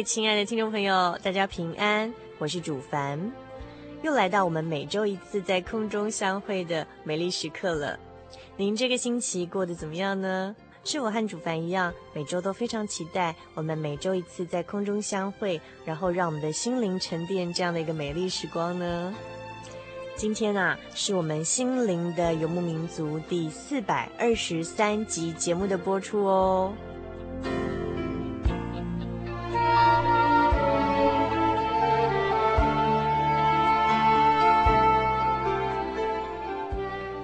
位亲爱的听众朋友，大家平安，我是主凡，又来到我们每周一次在空中相会的美丽时刻了。您这个星期过得怎么样呢？是我和主凡一样，每周都非常期待我们每周一次在空中相会，然后让我们的心灵沉淀这样的一个美丽时光呢？今天啊，是我们心灵的游牧民族第四百二十三集节目的播出哦。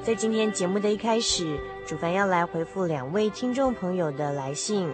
在今天节目的一开始，主凡要来回复两位听众朋友的来信。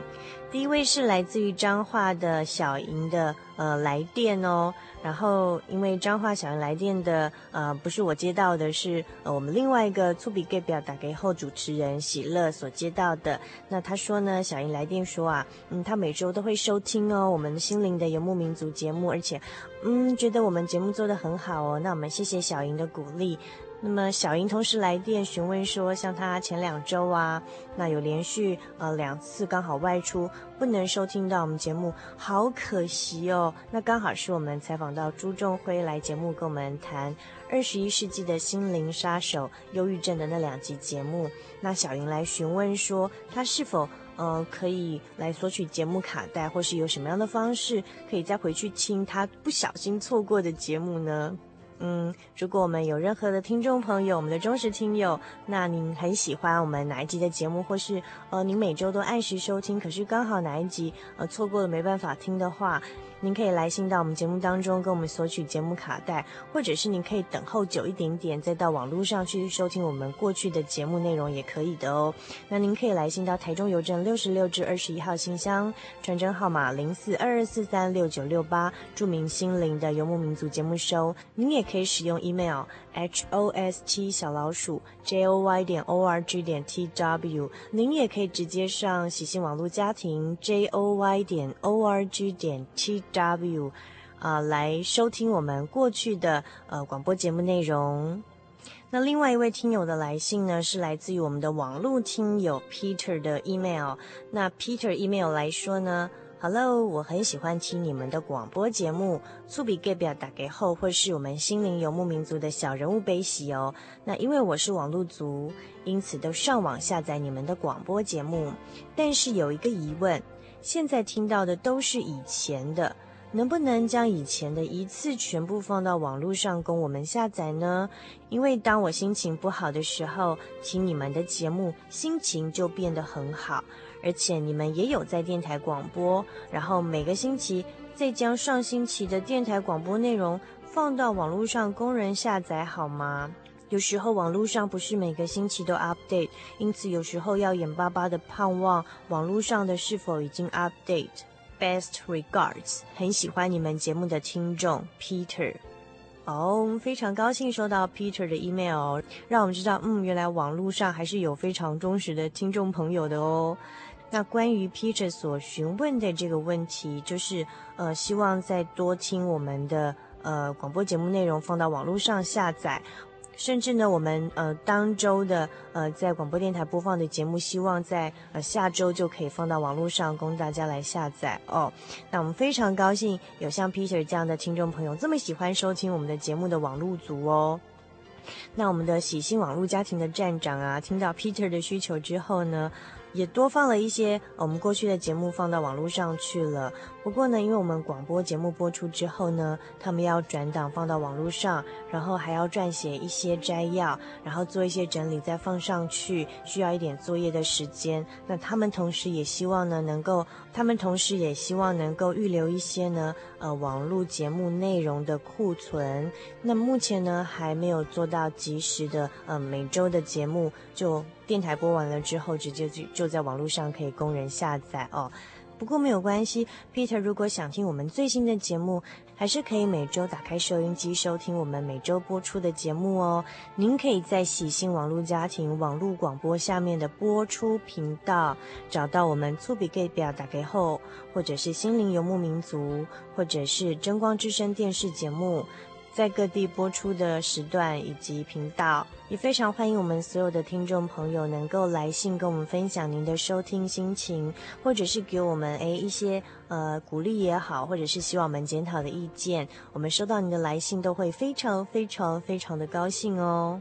第一位是来自于彰化的小莹的呃来电哦，然后因为彰化小莹来电的呃不是我接到的是，呃我们另外一个粗笔 gay 表打给后主持人喜乐所接到的。那他说呢，小莹来电说啊，嗯，他每周都会收听哦我们心灵的游牧民族节目，而且嗯觉得我们节目做得很好哦。那我们谢谢小莹的鼓励。那么小莹同时来电询问说，像她前两周啊，那有连续呃两次刚好外出，不能收听到我们节目，好可惜哦。那刚好是我们采访到朱仲辉来节目跟我们谈二十一世纪的心灵杀手忧郁症的那两集节目。那小莹来询问说，她是否呃可以来索取节目卡带，或是有什么样的方式可以再回去听她不小心错过的节目呢？嗯，如果我们有任何的听众朋友，我们的忠实听友，那您很喜欢我们哪一集的节目，或是呃，您每周都按时收听，可是刚好哪一集呃错过了没办法听的话。您可以来信到我们节目当中，跟我们索取节目卡带，或者是您可以等候久一点点，再到网络上去收听我们过去的节目内容也可以的哦。那您可以来信到台中邮政六十六至二十一号信箱，传真号码零四二二四三六九六八，注明心灵的游牧民族节目收。您也可以使用 email h o s t 小老鼠 j o y 点 o r g 点 t w，您也可以直接上喜信网络家庭 j o y 点 o r g 点 t。W，啊、来收听我们过去的呃广播节目内容。那另外一位听友的来信呢，是来自于我们的网络听友 Peter 的 email。那 Peter email 来说呢，Hello，我很喜欢听你们的广播节目，粗笔给表打给后，或是我们心灵游牧民族的小人物悲喜哦。那因为我是网络族，因此都上网下载你们的广播节目，但是有一个疑问。现在听到的都是以前的，能不能将以前的一次全部放到网络上供我们下载呢？因为当我心情不好的时候，听你们的节目，心情就变得很好。而且你们也有在电台广播，然后每个星期再将上星期的电台广播内容放到网络上供人下载，好吗？有时候网络上不是每个星期都 update，因此有时候要眼巴巴的盼望网络上的是否已经 update。Best regards，很喜欢你们节目的听众 Peter。哦，非常高兴收到 Peter 的 email，让我们知道，嗯，原来网络上还是有非常忠实的听众朋友的哦。那关于 Peter 所询问的这个问题，就是呃，希望再多听我们的呃广播节目内容放到网络上下载。甚至呢，我们呃当周的呃在广播电台播放的节目，希望在呃下周就可以放到网络上供大家来下载哦。那我们非常高兴有像 Peter 这样的听众朋友这么喜欢收听我们的节目的网络组哦。那我们的喜新网络家庭的站长啊，听到 Peter 的需求之后呢，也多放了一些我们过去的节目放到网络上去了。不过呢，因为我们广播节目播出之后呢，他们要转档放到网络上，然后还要撰写一些摘要，然后做一些整理再放上去，需要一点作业的时间。那他们同时也希望呢，能够，他们同时也希望能够预留一些呢，呃，网络节目内容的库存。那目前呢，还没有做到及时的，呃，每周的节目就。电台播完了之后，直接就就在网络上可以供人下载哦。不过没有关系，Peter 如果想听我们最新的节目，还是可以每周打开收音机收听我们每周播出的节目哦。您可以在喜信网络家庭网络广播下面的播出频道找到我们粗笔 gay 表打开后，或者是心灵游牧民族，或者是真光之声电视节目。在各地播出的时段以及频道，也非常欢迎我们所有的听众朋友能够来信跟我们分享您的收听心情，或者是给我们诶一些呃鼓励也好，或者是希望我们检讨的意见。我们收到您的来信都会非常非常非常的高兴哦。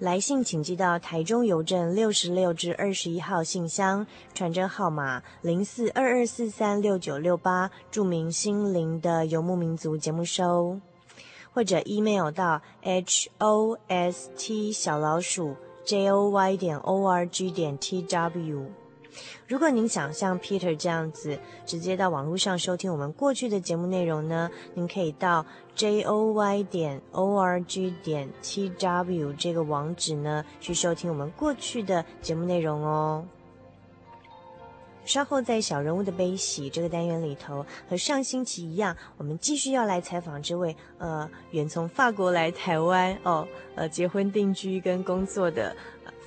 来信请寄到台中邮政六十六至二十一号信箱，传真号码零四二二四三六九六八，注明“心灵的游牧民族”节目收。或者 email 到 h o s t 小老鼠 j o y 点 o r g 点 t w。如果您想像 Peter 这样子直接到网络上收听我们过去的节目内容呢，您可以到 j o y 点 o r g 点 t w 这个网址呢去收听我们过去的节目内容哦。稍后在小人物的悲喜这个单元里头，和上星期一样，我们继续要来采访这位呃远从法国来台湾哦，呃结婚定居跟工作的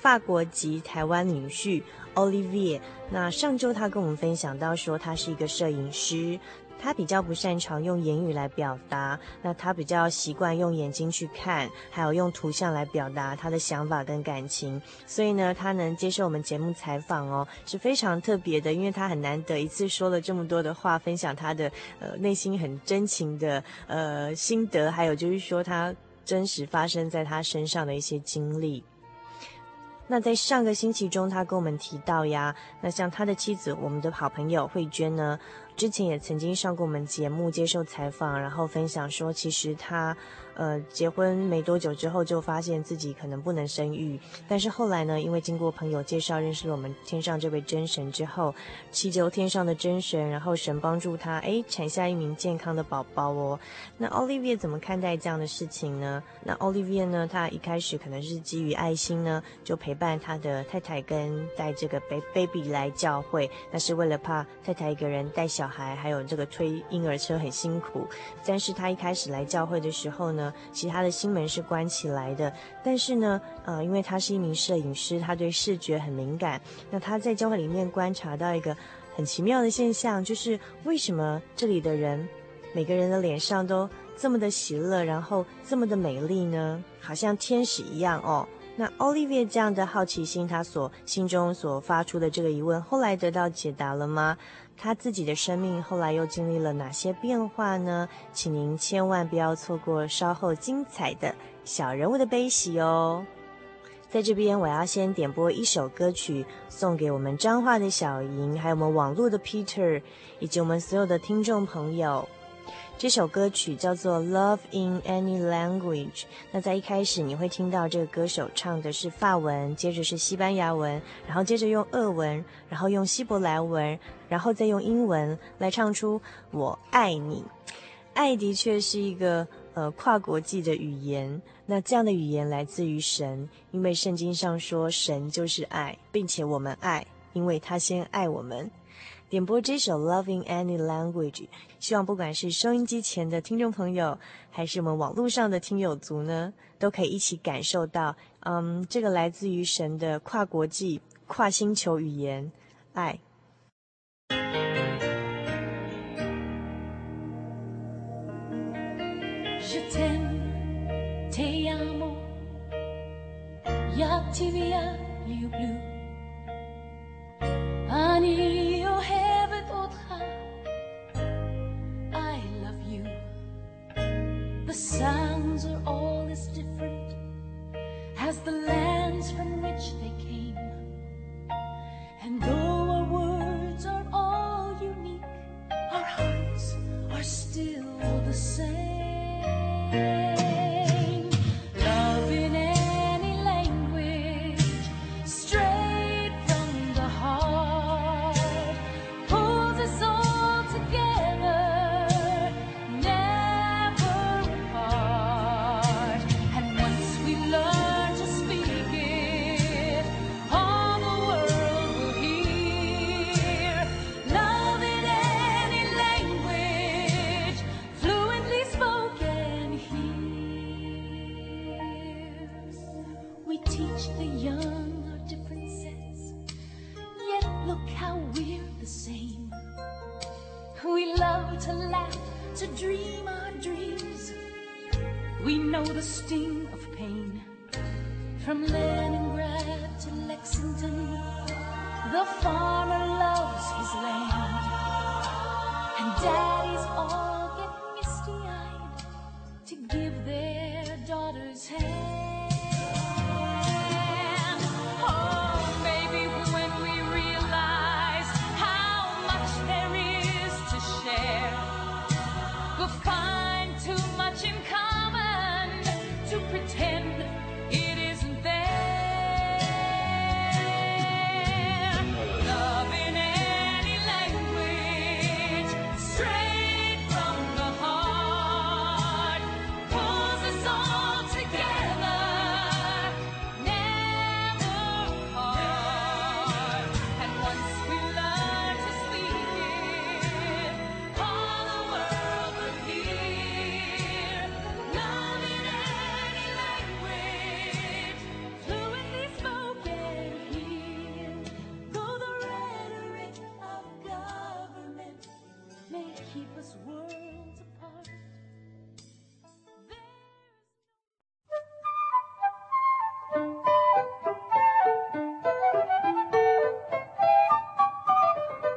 法国籍台湾女婿 Olivier。那上周他跟我们分享到说，他是一个摄影师。他比较不擅长用言语来表达，那他比较习惯用眼睛去看，还有用图像来表达他的想法跟感情。所以呢，他能接受我们节目采访哦，是非常特别的，因为他很难得一次说了这么多的话，分享他的呃内心很真情的呃心得，还有就是说他真实发生在他身上的一些经历。那在上个星期中，他跟我们提到呀，那像他的妻子，我们的好朋友慧娟呢。之前也曾经上过我们节目接受采访，然后分享说，其实他，呃，结婚没多久之后就发现自己可能不能生育，但是后来呢，因为经过朋友介绍认识了我们天上这位真神之后，祈求天上的真神，然后神帮助他，哎，产下一名健康的宝宝哦。那 Olivier 怎么看待这样的事情呢？那 Olivier 呢，他一开始可能是基于爱心呢，就陪伴他的太太跟带这个 baby 来教会，那是为了怕太太一个人带小。小孩还有这个推婴儿车很辛苦，但是他一开始来教会的时候呢，其他的心门是关起来的。但是呢，呃，因为他是一名摄影师，他对视觉很敏感。那他在教会里面观察到一个很奇妙的现象，就是为什么这里的人每个人的脸上都这么的喜乐，然后这么的美丽呢？好像天使一样哦。那 Olivier 这样的好奇心，他所心中所发出的这个疑问，后来得到解答了吗？他自己的生命后来又经历了哪些变化呢？请您千万不要错过稍后精彩的小人物的悲喜哦。在这边，我要先点播一首歌曲，送给我们彰化的小莹，还有我们网络的 Peter，以及我们所有的听众朋友。这首歌曲叫做《Love in Any Language》。那在一开始，你会听到这个歌手唱的是法文，接着是西班牙文，然后接着用俄文，然后用希伯来文，然后再用英文来唱出“我爱你”。爱的确是一个呃跨国际的语言。那这样的语言来自于神，因为圣经上说神就是爱，并且我们爱，因为他先爱我们。点播这首《Loving Any Language》，希望不管是收音机前的听众朋友，还是我们网络上的听友族呢，都可以一起感受到，嗯，这个来自于神的跨国际、跨星球语言——爱。are all as different as the lands from which they came. to dream our dreams. We know the sting of pain from love.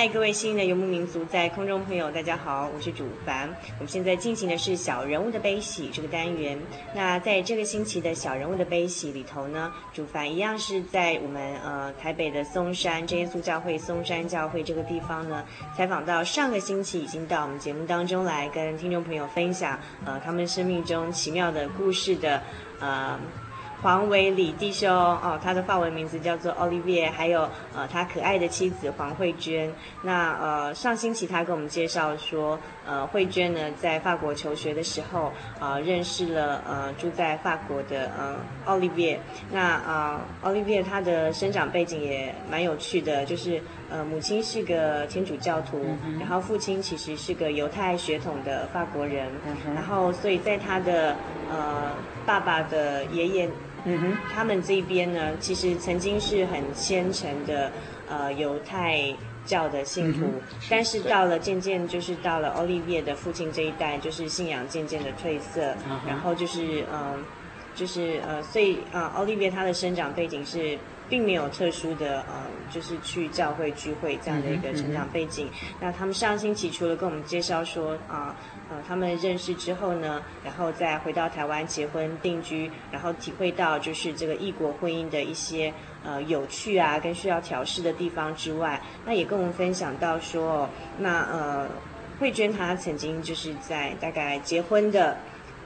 嗨，各位幸运的游牧民族，在空中朋友，大家好，我是主凡。我们现在进行的是小人物的悲喜这个单元。那在这个星期的小人物的悲喜里头呢，主凡一样是在我们呃台北的松山真耶稣教会松山教会这个地方呢，采访到上个星期已经到我们节目当中来跟听众朋友分享呃他们生命中奇妙的故事的呃。黄伟礼弟兄哦，他的法文名字叫做 Olivier，还有呃他可爱的妻子黄慧娟。那呃上星期他跟我们介绍说，呃慧娟呢在法国求学的时候啊、呃、认识了呃住在法国的呃 Olivier。那啊、呃、Olivier 他的生长背景也蛮有趣的，就是呃母亲是个天主教徒，然后父亲其实是个犹太血统的法国人，然后所以在他的呃爸爸的爷爷。嗯哼，他们这边呢，其实曾经是很虔诚的，呃，犹太教的信徒，嗯、但是到了渐渐就是到了 Olivier 的父亲这一代，就是信仰渐渐的褪色，嗯、然后就是嗯、呃，就是呃，所以呃，Olivier 他的生长背景是并没有特殊的呃，就是去教会聚会这样的一个成长背景。嗯嗯、那他们上星期除了跟我们介绍说啊。呃呃，他们认识之后呢，然后再回到台湾结婚定居，然后体会到就是这个异国婚姻的一些呃有趣啊，跟需要调试的地方之外，那也跟我们分享到说，那呃慧娟她曾经就是在大概结婚的，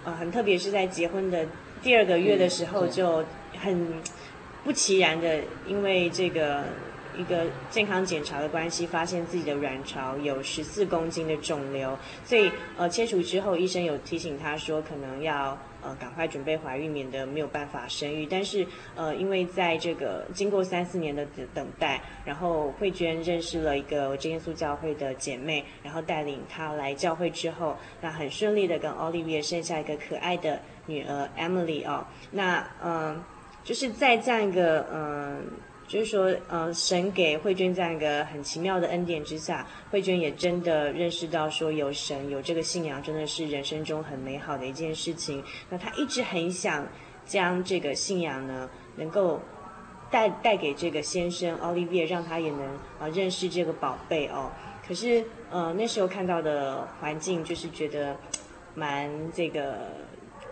呃很特别是在结婚的第二个月的时候，就很不其然的，因为这个。一个健康检查的关系，发现自己的卵巢有十四公斤的肿瘤，所以呃切除之后，医生有提醒他说，可能要呃赶快准备怀孕，免得没有办法生育。但是呃因为在这个经过三四年的等待，然后慧娟认识了一个真耶稣教会的姐妹，然后带领她来教会之后，那很顺利的跟 Olivia 生下一个可爱的女儿 Emily 哦，那嗯、就是在这样一个嗯。就是说，呃，神给慧娟这样一个很奇妙的恩典之下，慧娟也真的认识到说，有神有这个信仰，真的是人生中很美好的一件事情。那她一直很想将这个信仰呢，能够带带给这个先生 Olivia，让他也能啊、认识这个宝贝哦。可是，呃，那时候看到的环境就是觉得蛮这个，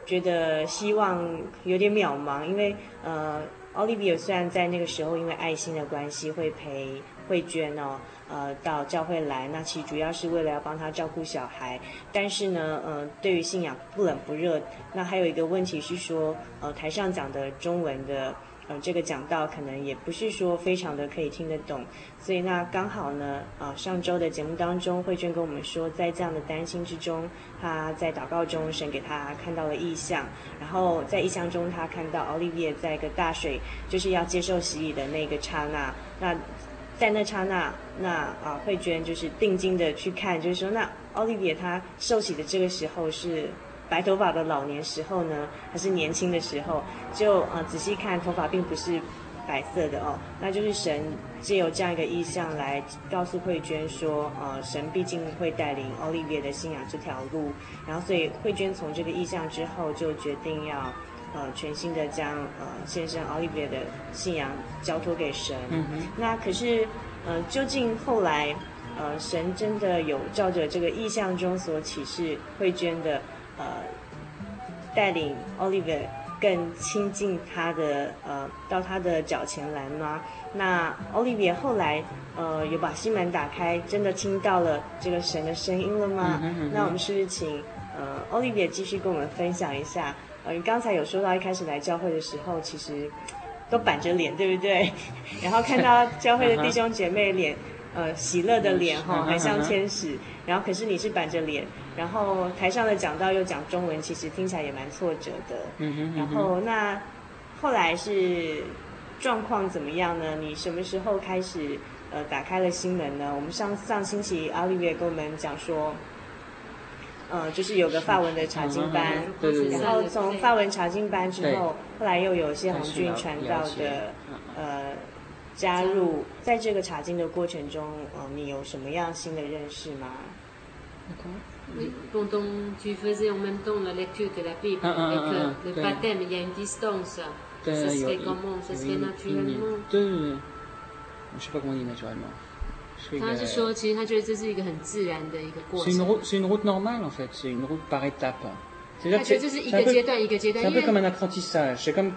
觉得希望有点渺茫，因为呃。奥利维尔虽然在那个时候因为爱心的关系会陪慧娟哦，呃，到教会来，那其实主要是为了要帮她照顾小孩，但是呢，呃，对于信仰不冷不热。那还有一个问题是说，呃，台上讲的中文的。呃，这个讲到可能也不是说非常的可以听得懂，所以那刚好呢，呃，上周的节目当中，慧娟跟我们说，在这样的担心之中，她在祷告中，神给她看到了异象，然后在异象中，她看到奥利维在一个大水就是要接受洗礼的那个刹那，那在那刹那，那啊、慧娟就是定睛的去看，就是说，那奥利维他受洗的这个时候是。白头发的老年时候呢，还是年轻的时候？就呃仔细看，头发并不是白色的哦，那就是神借由这样一个意象来告诉慧娟说，呃，神毕竟会带领奥利维的信仰这条路。然后，所以慧娟从这个意象之后，就决定要呃全新的将呃先生奥利维的信仰交托给神。嗯哼。那可是呃，究竟后来呃，神真的有照着这个意象中所启示慧娟的？呃，带领 Oliver 更亲近他的呃，到他的脚前来吗？那 Oliver 后来呃，有把心门打开，真的听到了这个神的声音了吗？那我们是不是请呃 Oliver 继续跟我们分享一下？呃，你刚才有说到一开始来教会的时候，其实都板着脸，对不对？然后看到教会的弟兄姐妹脸。呃，喜乐的脸哈，很像天使。然后可是你是板着脸，然后台上的讲道又讲中文，其实听起来也蛮挫折的。嗯哼。然后那后来是状况怎么样呢？你什么时候开始呃打开了心门呢？我们上上星期阿丽也跟我们讲说，呃，就是有个法文的查经班，对对对。然后从法文查经班之后，后来又有谢红俊传道的，呃。加入在这个查经的过程中，呃，你有什么样新的认识吗？他是说，其实他觉得这是一个很自然的一个过程。为像 un apprentissage，c'est comme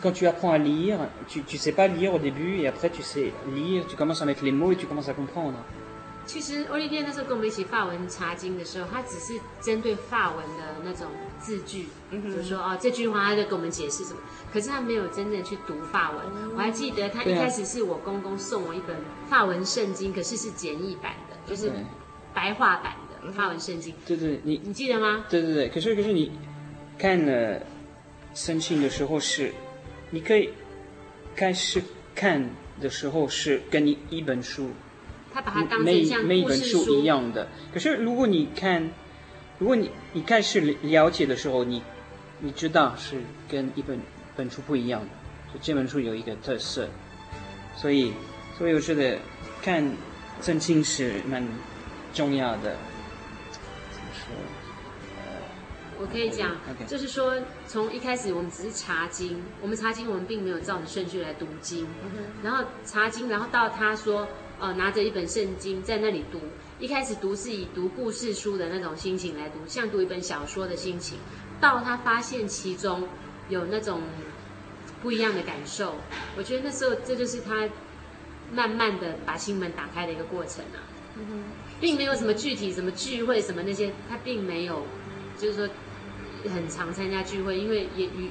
quand tu apprends à lire, tu tu sais pas lire au début et après tu sais lire, tu commences à mettre les mots et tu commences à comprendre。其实欧丽丽那时候跟我们一起法文查经的时候，他只是针对法文的那种字句，就说哦这句话他就跟我们解释什么，可是他没有真正去读法文。嗯、我还记得他一开始是我公公送我一本法文圣经，可是是简易版的，就是白话版的。法文圣经，对对，你你记得吗？对对对，可是可是你看了圣经的时候是，你可以开始看的时候是跟你一本书，他把它当成像每一本书一样的。可是如果你看，如果你你开始了解的时候，你你知道是跟一本本书不一样的，就这本书有一个特色，所以所以我觉得看圣经是蛮重要的。我可以讲就是说，从一开始我们只是查经，我们查经，我们并没有照着顺序来读经，然后查经，然后到他说，呃，拿着一本圣经在那里读，一开始读是以读故事书的那种心情来读，像读一本小说的心情，到他发现其中有那种不一样的感受，我觉得那时候这就是他慢慢的把心门打开的一个过程啊。并没有什么具体什么聚会什么那些，他并没有，就是说很常参加聚会，因为也语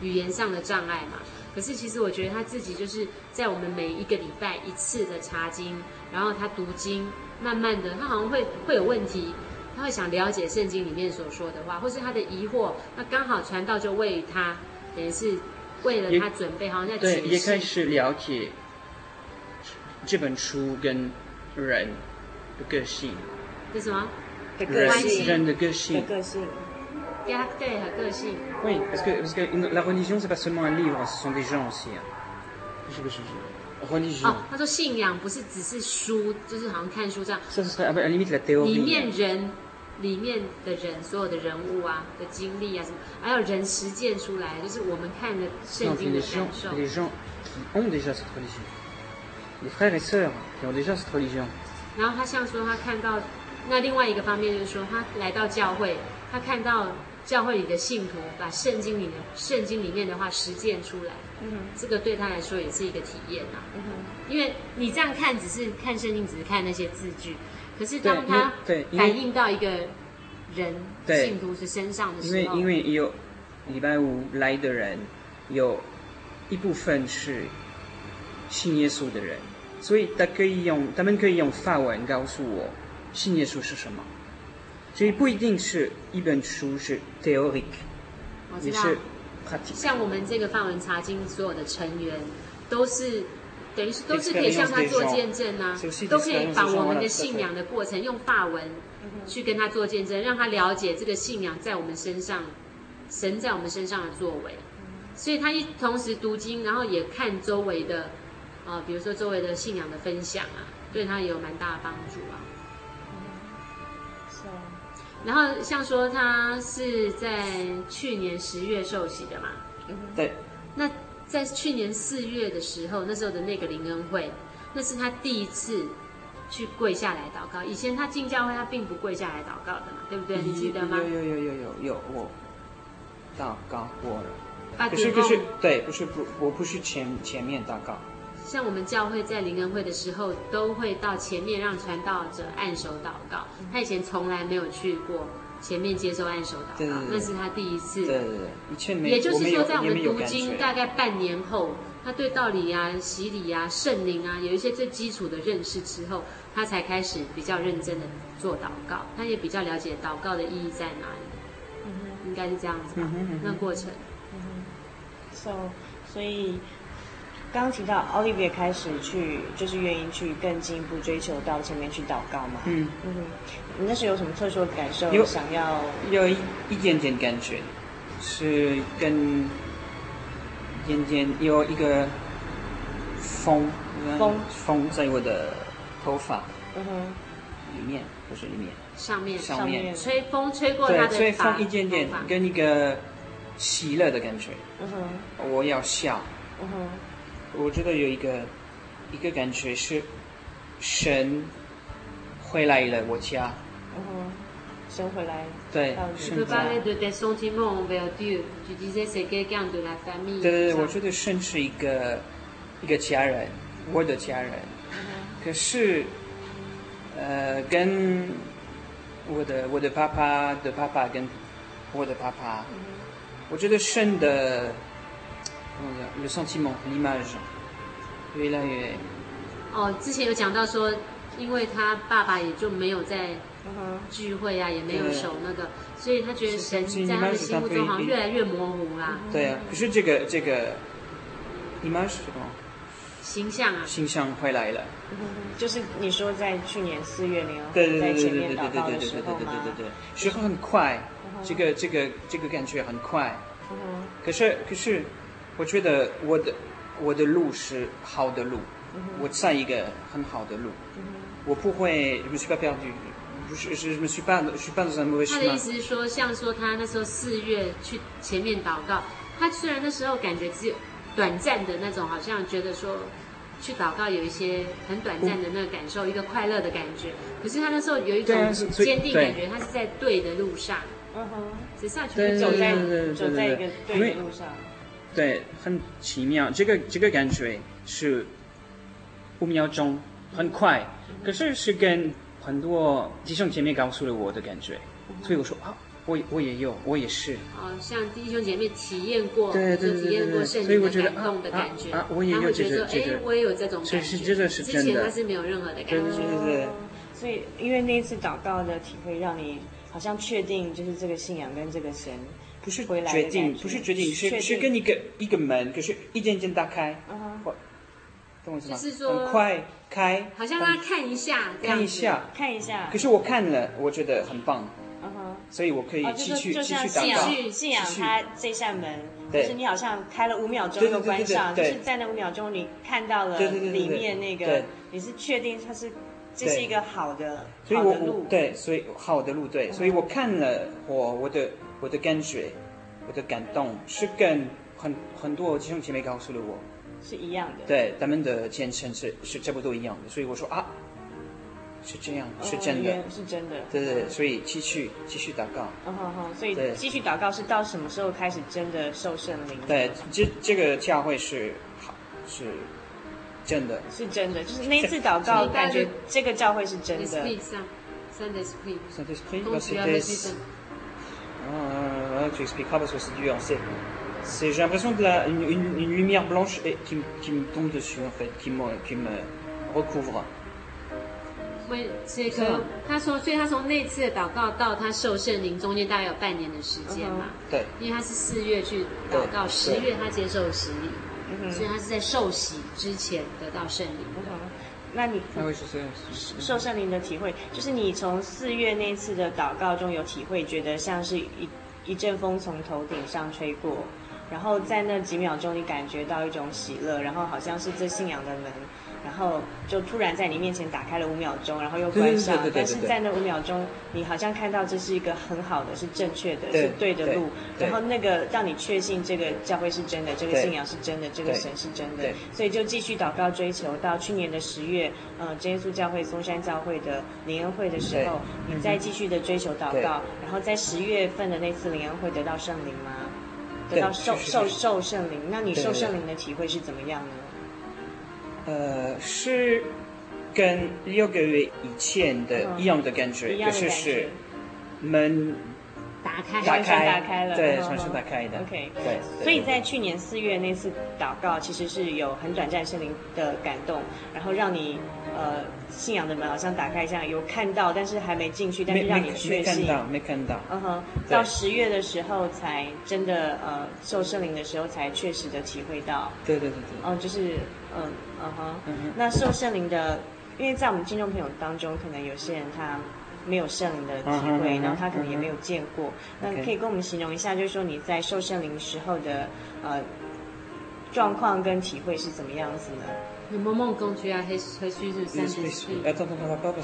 语言上的障碍嘛。可是其实我觉得他自己就是在我们每一个礼拜一次的查经，然后他读经，慢慢的他好像会会有问题，他会想了解圣经里面所说的话，或是他的疑惑，那刚好传道就为他，等于是为了他准备，好像在对，也开始了解这本书跟人。个性，是什么？的个性，人的个性，的个性，对和个性。Oui, parce que parce que la religion c'est pas seulement un livre, ce sont des gens aussi.，religion。哦，他说信仰不是只是书，就是好像看书这样。这是 à la limite la théorie。里面人，里面的人，所有的人物啊的经历啊什么，还有人实践出来，就是我们看的圣经的感受。Les gens qui ont déjà cette religion, les frères et sœurs qui ont déjà cette religion. 然后他像说，他看到那另外一个方面，就是说他来到教会，他看到教会里的信徒把圣经里的圣经里面的话实践出来，嗯哼，这个对他来说也是一个体验呐，嗯哼，因为你这样看只是看圣经，只是看那些字句，可是当他反映到一个人信徒是身上的时候，因为因为有礼拜五来的人，有一部分是信耶稣的人。所以他可以用，他们可以用法文告诉我，信耶稣是什么。所以不一定是一本书是 théorique，也是 pratique。像我们这个法文查经所有的成员，都是等于是都是可以向他做见证啊，都可以把我们的信仰的过程用法文去跟他做见证，让他了解这个信仰在我们身上，神在我们身上的作为。所以他一同时读经，然后也看周围的。啊，比如说周围的信仰的分享啊，对他也有蛮大的帮助啊。是。然后像说他是在去年十月受洗的嘛？对。那在去年四月的时候，那时候的那个灵恩会，那是他第一次去跪下来祷告。以前他进教会，他并不跪下来祷告的嘛，对不对？你记得吗？有有有有有有，我祷告过了。不是不是，对，不是不，我不是前前面祷告。像我们教会在灵恩会的时候，都会到前面让传道者按手祷告。他以前从来没有去过前面接受按手祷告，那是他第一次。对对对，没。也就是说，在我们读经大概半年后，他对道理啊、洗礼啊、圣灵啊，有一些最基础的认识之后，他才开始比较认真的做祷告。他也比较了解祷告的意义在哪里。嗯哼，应该是这样子吧？那过程。嗯哼。So，所以。刚刚提到奥利维开始去，就是愿意去更进一步追求到前面去祷告嘛。嗯嗯，你那时有什么特殊的感受？有想要有一一点点感觉，是跟一点点有一个风风风在我的头发嗯哼里面不是里面上面上面，吹风吹过他的发，吹风一点点跟一个喜乐的感觉。嗯哼，我要笑。嗯哼。我觉得有一个一个感觉是神回来了我家。嗯哼，神回来。对。对对对，我觉得神是一个一个家人，我的家人。可是，呃，跟我的我的爸爸的爸爸跟我的爸爸。我觉得神的。Le sentiment, l'image，越来越。哦，之前有讲到说，因为他爸爸也就没有在聚会啊，也没有守那个，所以他觉得神在他的心目中好像越来越模糊啦。对啊，可是这个这个 image 什么？形象啊。形象回来了。就是你说在去年四月没有对对对对对对对对对对对对对对，时候很快，这个这个这个感觉很快。可是可是。我觉得我的我的路是好的路，我在一个很好的路，我不会，je ne suis pas perdu，不是是什么去办的去办的什么？他的意思是说，像说他那时候四月去前面祷告，他虽然那时候感觉只有短暂的那种，好像觉得说去祷告有一些很短暂的那个感受，一个快乐的感觉。可是他那时候有一种坚定感觉，他是在对的路上。嗯哼，只是去走在走在一个对的路上。对，很奇妙。这个这个感觉是五秒钟，很快，可是是跟很多弟兄姐妹告诉了我的感觉，所以我说啊，我我也有，我也是。哦，像弟兄姐妹体验过，对对对，体验过圣灵的感动的感觉，啊，我也有觉得，哎，我也有这种感觉。是这个是真的。之前他是没有任何的感觉。对对对对。所以，因为那一次祷告的体会，让你好像确定，就是这个信仰跟这个神。不是决定，不是决定，是是跟一个一个门，可是一件一件打开，懂我意思吗？就是说很快开，好像他看一下，看一下，看一下。可是我看了，我觉得很棒，嗯哼，所以我可以继续继续。信仰它这扇门，就是你好像开了五秒钟又关上，就是在那五秒钟你看到了里面那个，你是确定它是这是一个好的好的路，对，所以好的路对，所以我看了我我的。我的感觉，我的感动是跟很很多弟兄姐妹告诉了我，是一样的。对，他们的虔诚是是差不多一样的，所以我说啊，是这样，是真的，是真的。对对，所以继续继续祷告。嗯哼哼，所以继续祷告是到什么时候开始真的受圣灵？对，这这个教会是好是真的，是真的，就是那一次祷告感觉这个教会是真的。Sunday Spring Sunday Spring Ah, tu expliqueras parce que c'est dur. C'est, c'est, j'ai l'impression de la, une, une, une lumière blanche et, qui, qui me tombe dessus en fait, qui me, qui me recouvre. 为这个，他说，所以他从那次的祷告到他受圣灵中间大概有半年的时间嘛？对，因为他是四月去祷告，十月他接受洗礼，所以他是在受洗之前得到圣灵。 那你受圣灵的体会，就是你从四月那次的祷告中有体会，觉得像是一一阵风从头顶上吹过，然后在那几秒钟你感觉到一种喜乐，然后好像是这信仰的门。然后就突然在你面前打开了五秒钟，然后又关上。但是在那五秒钟，你好像看到这是一个很好的、是正确的、是对的路。然后那个让你确信这个教会是真的，这个信仰是真的，这个神是真的。所以就继续祷告追求。到去年的十月，呃，真耶稣教会松山教会的灵恩会的时候，你再继续的追求祷告。然后在十月份的那次灵恩会得到圣灵吗？得到受受受圣灵。那你受圣灵的体会是怎么样呢？呃，是跟六个月以前的一样的感觉，就是是门打开，打开，打开了，对，重新打开的。OK，对。所以在去年四月那次祷告，其实是有很短暂圣灵的感动，然后让你呃信仰的门好像打开一样，有看到，但是还没进去，但是让你确信。没看到，没看到。嗯哼，到十月的时候才真的呃受圣灵的时候，才确实的体会到。对对对对。嗯，就是。嗯嗯哼，那受圣灵的，因为在我们听众朋友当中，可能有些人他没有圣灵的体会，然后他可能也没有见过。那可以跟我们形容一下，就是说你在受圣灵时候的呃状况跟体会是怎么样子呢？有没有梦工具啊？还是还是三十岁？呃，等等等等，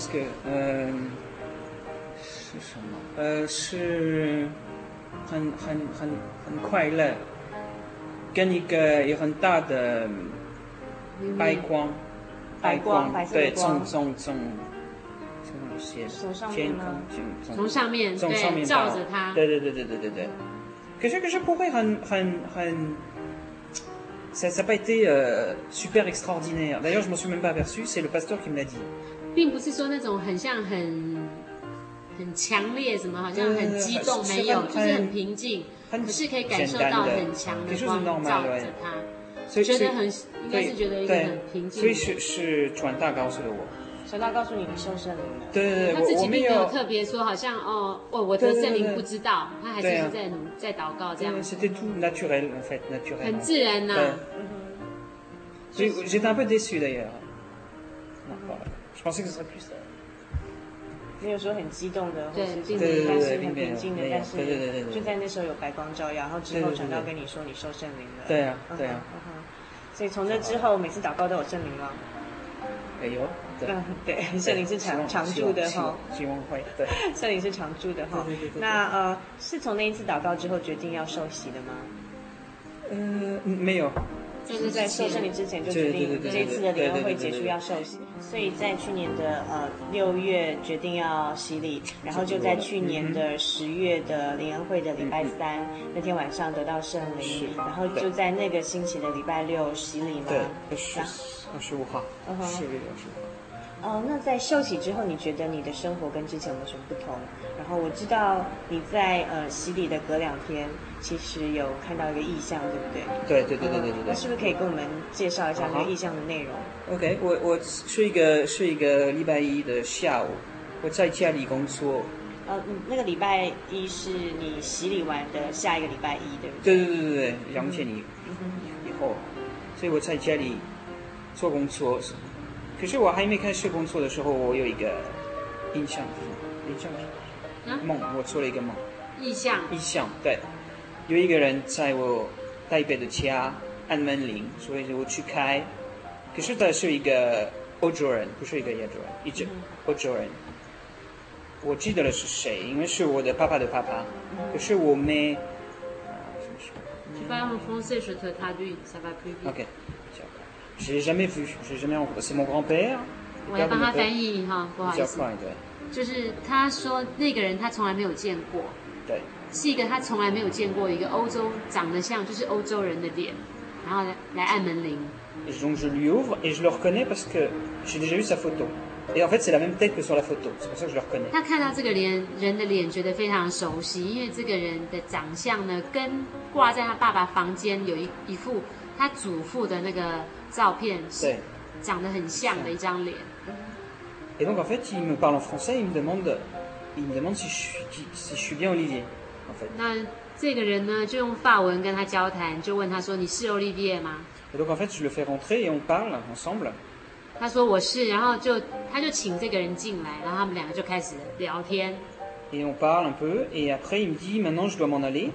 是什么？呃，是很很很很快乐，跟一个有很大的。白光，白光，白光，对，从天空，从上面，从上面照着它，对对对对对对对。可是可是不会很很很，ça ça pas été super extraordinaire. D'ailleurs, je m'en suis même pas aperçu. C'est le pasteur qui me l'a dit. 并不是说那种很像很很强烈什么，好像很激动，没有，就是很平静，可是可以感受到很强的光照着它。所以觉得很，应该是觉得一个很平静。所以是是传大告诉了我，传道告诉你你受圣灵了。对对对，他自己并没有特别说，好像哦，我我得圣灵不知道，他还是在努在祷告这样。C'était tout naturel en fait, naturel。很自然呐。所以 j'étais un peu déçu d'ailleurs。Je pensais que ce serait plus。没有说很激动的，对，并且但是很平静的，但是就在那时候有白光照耀，然后之后传道跟你说你受圣灵了。对啊，对啊。所以从这之后，每次祷告都有证明吗？有。对。嗯，对，圣灵 是常常住的哈，希望会，对，圣灵是常住的哈。那呃，是从那一次祷告之后决定要受洗的吗？嗯，没有。就是在受圣灵之前就决定这一次的联合会结束要受洗，所以在去年的呃六月决定要洗礼，然后就在去年的十月的联合会的礼拜三那天晚上得到圣灵，然后就在那个星期的礼拜六洗礼嘛。对，二十五号，十月二十五号。哦，那在受洗之后，你觉得你的生活跟之前有没有什么不同？然后我知道你在呃洗礼的隔两天，其实有看到一个意象，对不对？对对对对对对。那是不是可以跟我们介绍一下那个意象的内容？OK，我我是一个是一个礼拜一的下午，我在家里工作。呃，那个礼拜一是你洗礼完的下一个礼拜一，对不对？对对对对对，两天以以后，所以我在家里做工作。可是我还没开始工作的时候，我有一个印象，印象是梦，我做了一个梦。意象。意象，对，有一个人在我台北的家按门铃，所以我去开。可是他是一个欧洲人，不是一个亚洲人，一直欧洲人。我记得了是谁，因为是我的爸爸的爸爸。可是我没。OK。J'ai jamais vu, j'ai jamais vu. C'est mon grand-père。我要帮他翻译哈，不好意思。就是他说那个人他从来没有见过，对，是一个他从来没有见过一个欧洲长得像就是欧洲人的脸，然后来来按门铃。Donc je lui ouvre et je le reconnais parce que j'ai déjà vu sa photo. Et en fait c'est la même tête que sur la photo, c'est pour ça que je le reconnais. 他看到这个脸人的脸觉得非常熟悉，因为这个人的长相呢跟挂在他爸爸房间有一一副他祖父的那个。照片是长得很像的一张脸。Et donc en fait, il me parle en français, il me demande, il me demande si je suis, si je suis bien Olivier. En fait. 那这个人呢，就用法文跟他交谈，就问他说：“你是 Olivier 吗？” Et donc en fait, je le fais rentrer et on parle ensemble. 他说我是，然后就他就请这个人进来，然后他们两个就开始聊天。Et on parle un peu, et après il me dit maintenant je dois m'en aller.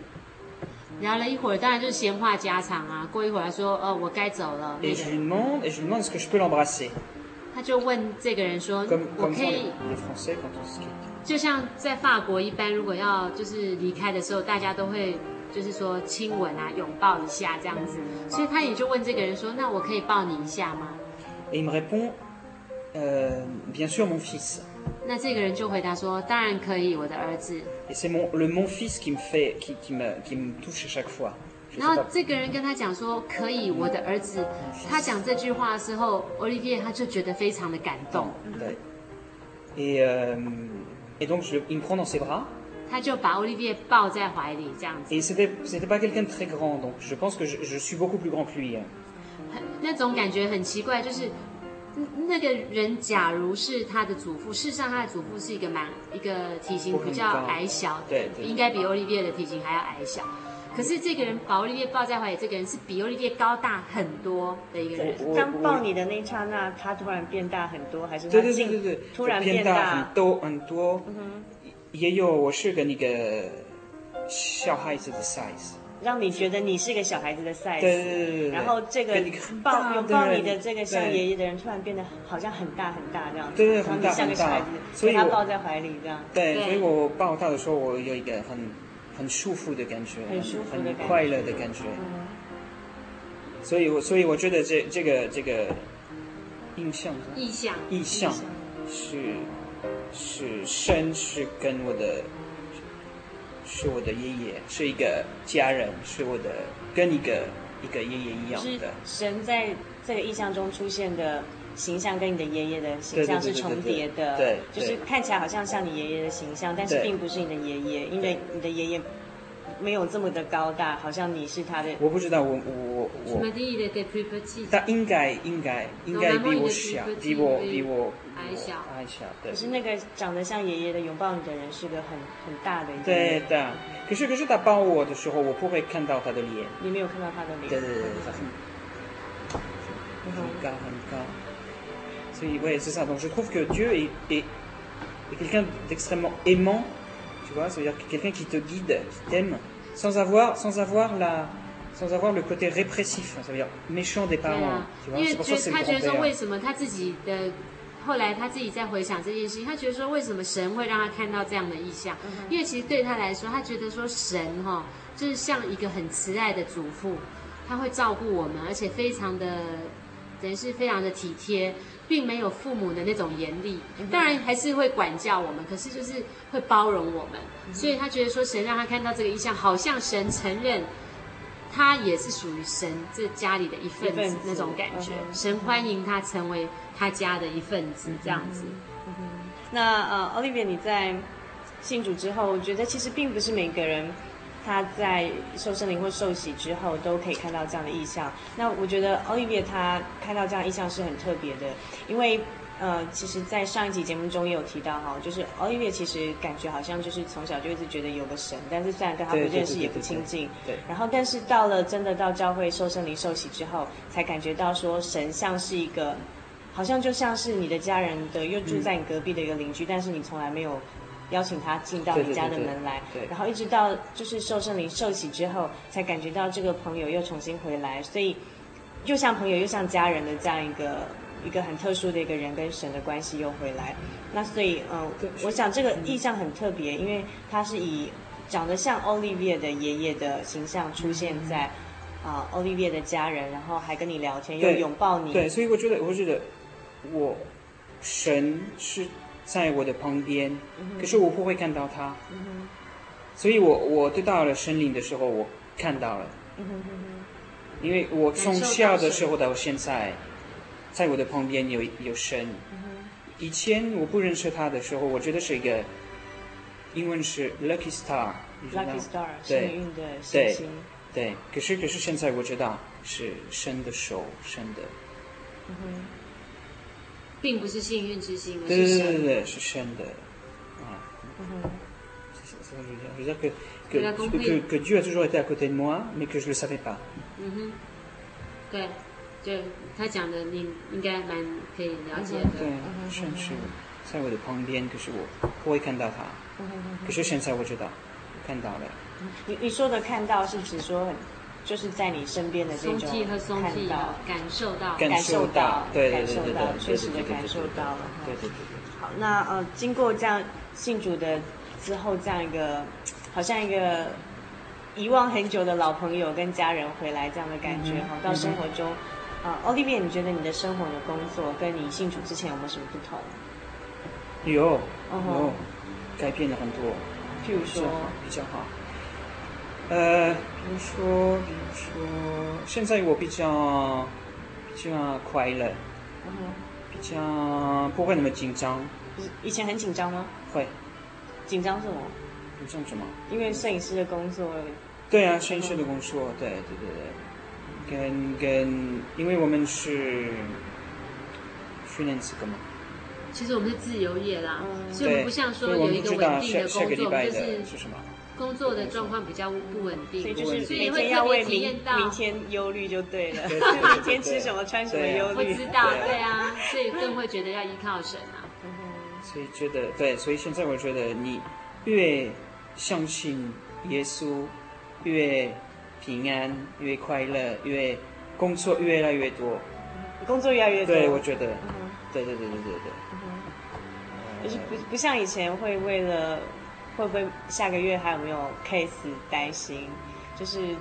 聊了一会儿，当然就是闲话家常啊。过一会儿，他说：“哦，我该走了。”他就问这个人说：“我可以？”就像在法国一般，如果要就是离开的时候，大家都会就是说亲吻啊、拥抱一下这样子。所以他也就问这个人说：“那我可以抱你一下吗？”那这个人就回答说：“当然可以，我的儿子。” Et c'est mon le mon fils qui me fait qui qui me qui me touche chaque fois。然后这个人跟他讲说：“可以，我的儿子。”他讲这句话的时候，Olivier 他就觉得非常的感动。对。Et et donc je il me prend dans ses bras。他就把 Olivier 抱在怀里这样子。Et c'était c'était pas quelqu'un de très grand donc je pense que je je suis beaucoup plus grand que lui。那种感觉很奇怪，就是。那个人假如是他的祖父，事实上他的祖父是一个蛮一个体型比较矮小的，对，对，应该比欧丽叶的体型还要矮小。可是这个人把欧丽叶抱在怀里，这个人是比欧丽叶高大很多的一个人。当抱你的那一刹那，他突然变大很多，还是他对对对对对，突然变大很多很多。嗯哼，也有我是跟那个小孩子的 size。让你觉得你是个小孩子的 size，对对对对，然后这个抱拥抱你的这个像爷爷的人，突然变得好像很大很大这样。子，对对，很大像个小孩子，所以他抱在怀里这样。对，所以我抱他的时候，我有一个很很舒服的感觉，很舒服的感觉，很快乐的感觉。所以我所以我觉得这这个这个印象，意象，意象是是神是跟我的。是我的爷爷，是一个家人，是我的跟一个一个爷爷一样的。神在这个意象中出现的形象跟你的爷爷的形象是重叠的，对，就是看起来好像像你爷爷的形象，但是并不是你的爷爷，因为你的爷爷没有这么的高大，好像你是他的。我不知道，我我我。他应该应该应该比我小，比我比我。矮小，矮小，对。可是那个长得像爷爷的拥抱你的人是个很很大的一个。对的，可是可是他抱我的时候，我不会看到他的脸。你没有看到他的脸。对对对，他很很高很高。所以，对，是这样。Donc je trouve que Dieu est est est quelqu'un d'extrêmement aimant, tu vois, c'est-à-dire quelqu'un qui te guide, qui t'aime, sans avoir sans avoir la sans avoir le côté répressif, ça veut dire méchant des parents. 因为他觉得说，为什么他自己的。后来他自己在回想这件事情，他觉得说，为什么神会让他看到这样的意象？因为其实对他来说，他觉得说神哈，就是像一个很慈爱的祖父，他会照顾我们，而且非常的等于是非常的体贴，并没有父母的那种严厉，当然还是会管教我们，可是就是会包容我们。所以他觉得说，神让他看到这个意象，好像神承认。他也是属于神这家里的一份子，那种感觉，嗯、神欢迎他成为他家的一份子，这样子。嗯嗯、那呃，Olivia，你在信主之后，我觉得其实并不是每个人他在受圣灵或受洗之后都可以看到这样的意象。那我觉得 Olivia 他看到这样的异象是很特别的，因为。呃，其实，在上一集节目中也有提到哈，就是 Olivia 其实感觉好像就是从小就一直觉得有个神，但是虽然跟他不认识也不亲近，对。然后，但是到了真的到教会受圣灵受洗之后，才感觉到说神像是一个，好像就像是你的家人的，又住在你隔壁的一个邻居，嗯、但是你从来没有邀请他进到你家的门来，对。然后一直到就是受圣灵受洗之后，才感觉到这个朋友又重新回来，所以又像朋友又像家人的这样一个。一个很特殊的一个人跟神的关系又回来，那所以嗯，我想这个意象很特别，因为他是以长得像 Olivia 的爷爷的形象出现在啊、呃、Olivia 的家人，然后还跟你聊天，又拥抱你。对，所以我觉得，我觉得我神是在我的旁边，可是我不会看到他。嗯、所以我我得到了圣灵的时候，我看到了。嗯、因为我从小的时候到现在。在我的旁边有有神。以前我不认识他的时候，我觉得是一个英文是 lucky star，幸运的星星。对，对。可是可是现在我知道是神的手，神的。嗯哼。并不是幸运之星，对对对对对，是神的。啊。嗯哼。嗯哼。对。对他讲的，你应该蛮可以了解的。对，神是在我的旁边，可是我不会看到他。可是现在我知道，看到了。你你说的看到是指说，就是在你身边的这种看到、感受到、感受到，对对对对对，确实的感受到了。对对对。好，那呃，经过这样信主的之后，这样一个好像一个遗忘很久的老朋友跟家人回来这样的感觉，哈，到生活中。啊，Olivia，你觉得你的生活、你的工作跟你信主之前有没有什么不同？有，有、哦，改变了很多。譬如说，比较好。呃，比如说，比如说，现在我比较比较快乐，嗯、比较不会那么紧张。以前很紧张吗？会。紧张什么？紧张什么？因为摄影师的工作。对啊，摄影师的工作，对对对对。跟跟，因为我们是 freelance 嘛，其实我们是自由业啦，嗯、所以我们不像说有一个稳定的工作，的就是工作的状况比较不稳定，所以就是每天要为明明天忧虑就对了，明天吃什么穿什么忧虑，不知道，对啊，所以更会觉得要依靠神啊。所以觉得对，所以现在我觉得你越相信耶稣，越。平安越快乐，越工作越来越多，工作越来越多。对，我觉得，对对对对对对。就是不不像以前会为了会不会下个月还有没有 case 担心，就是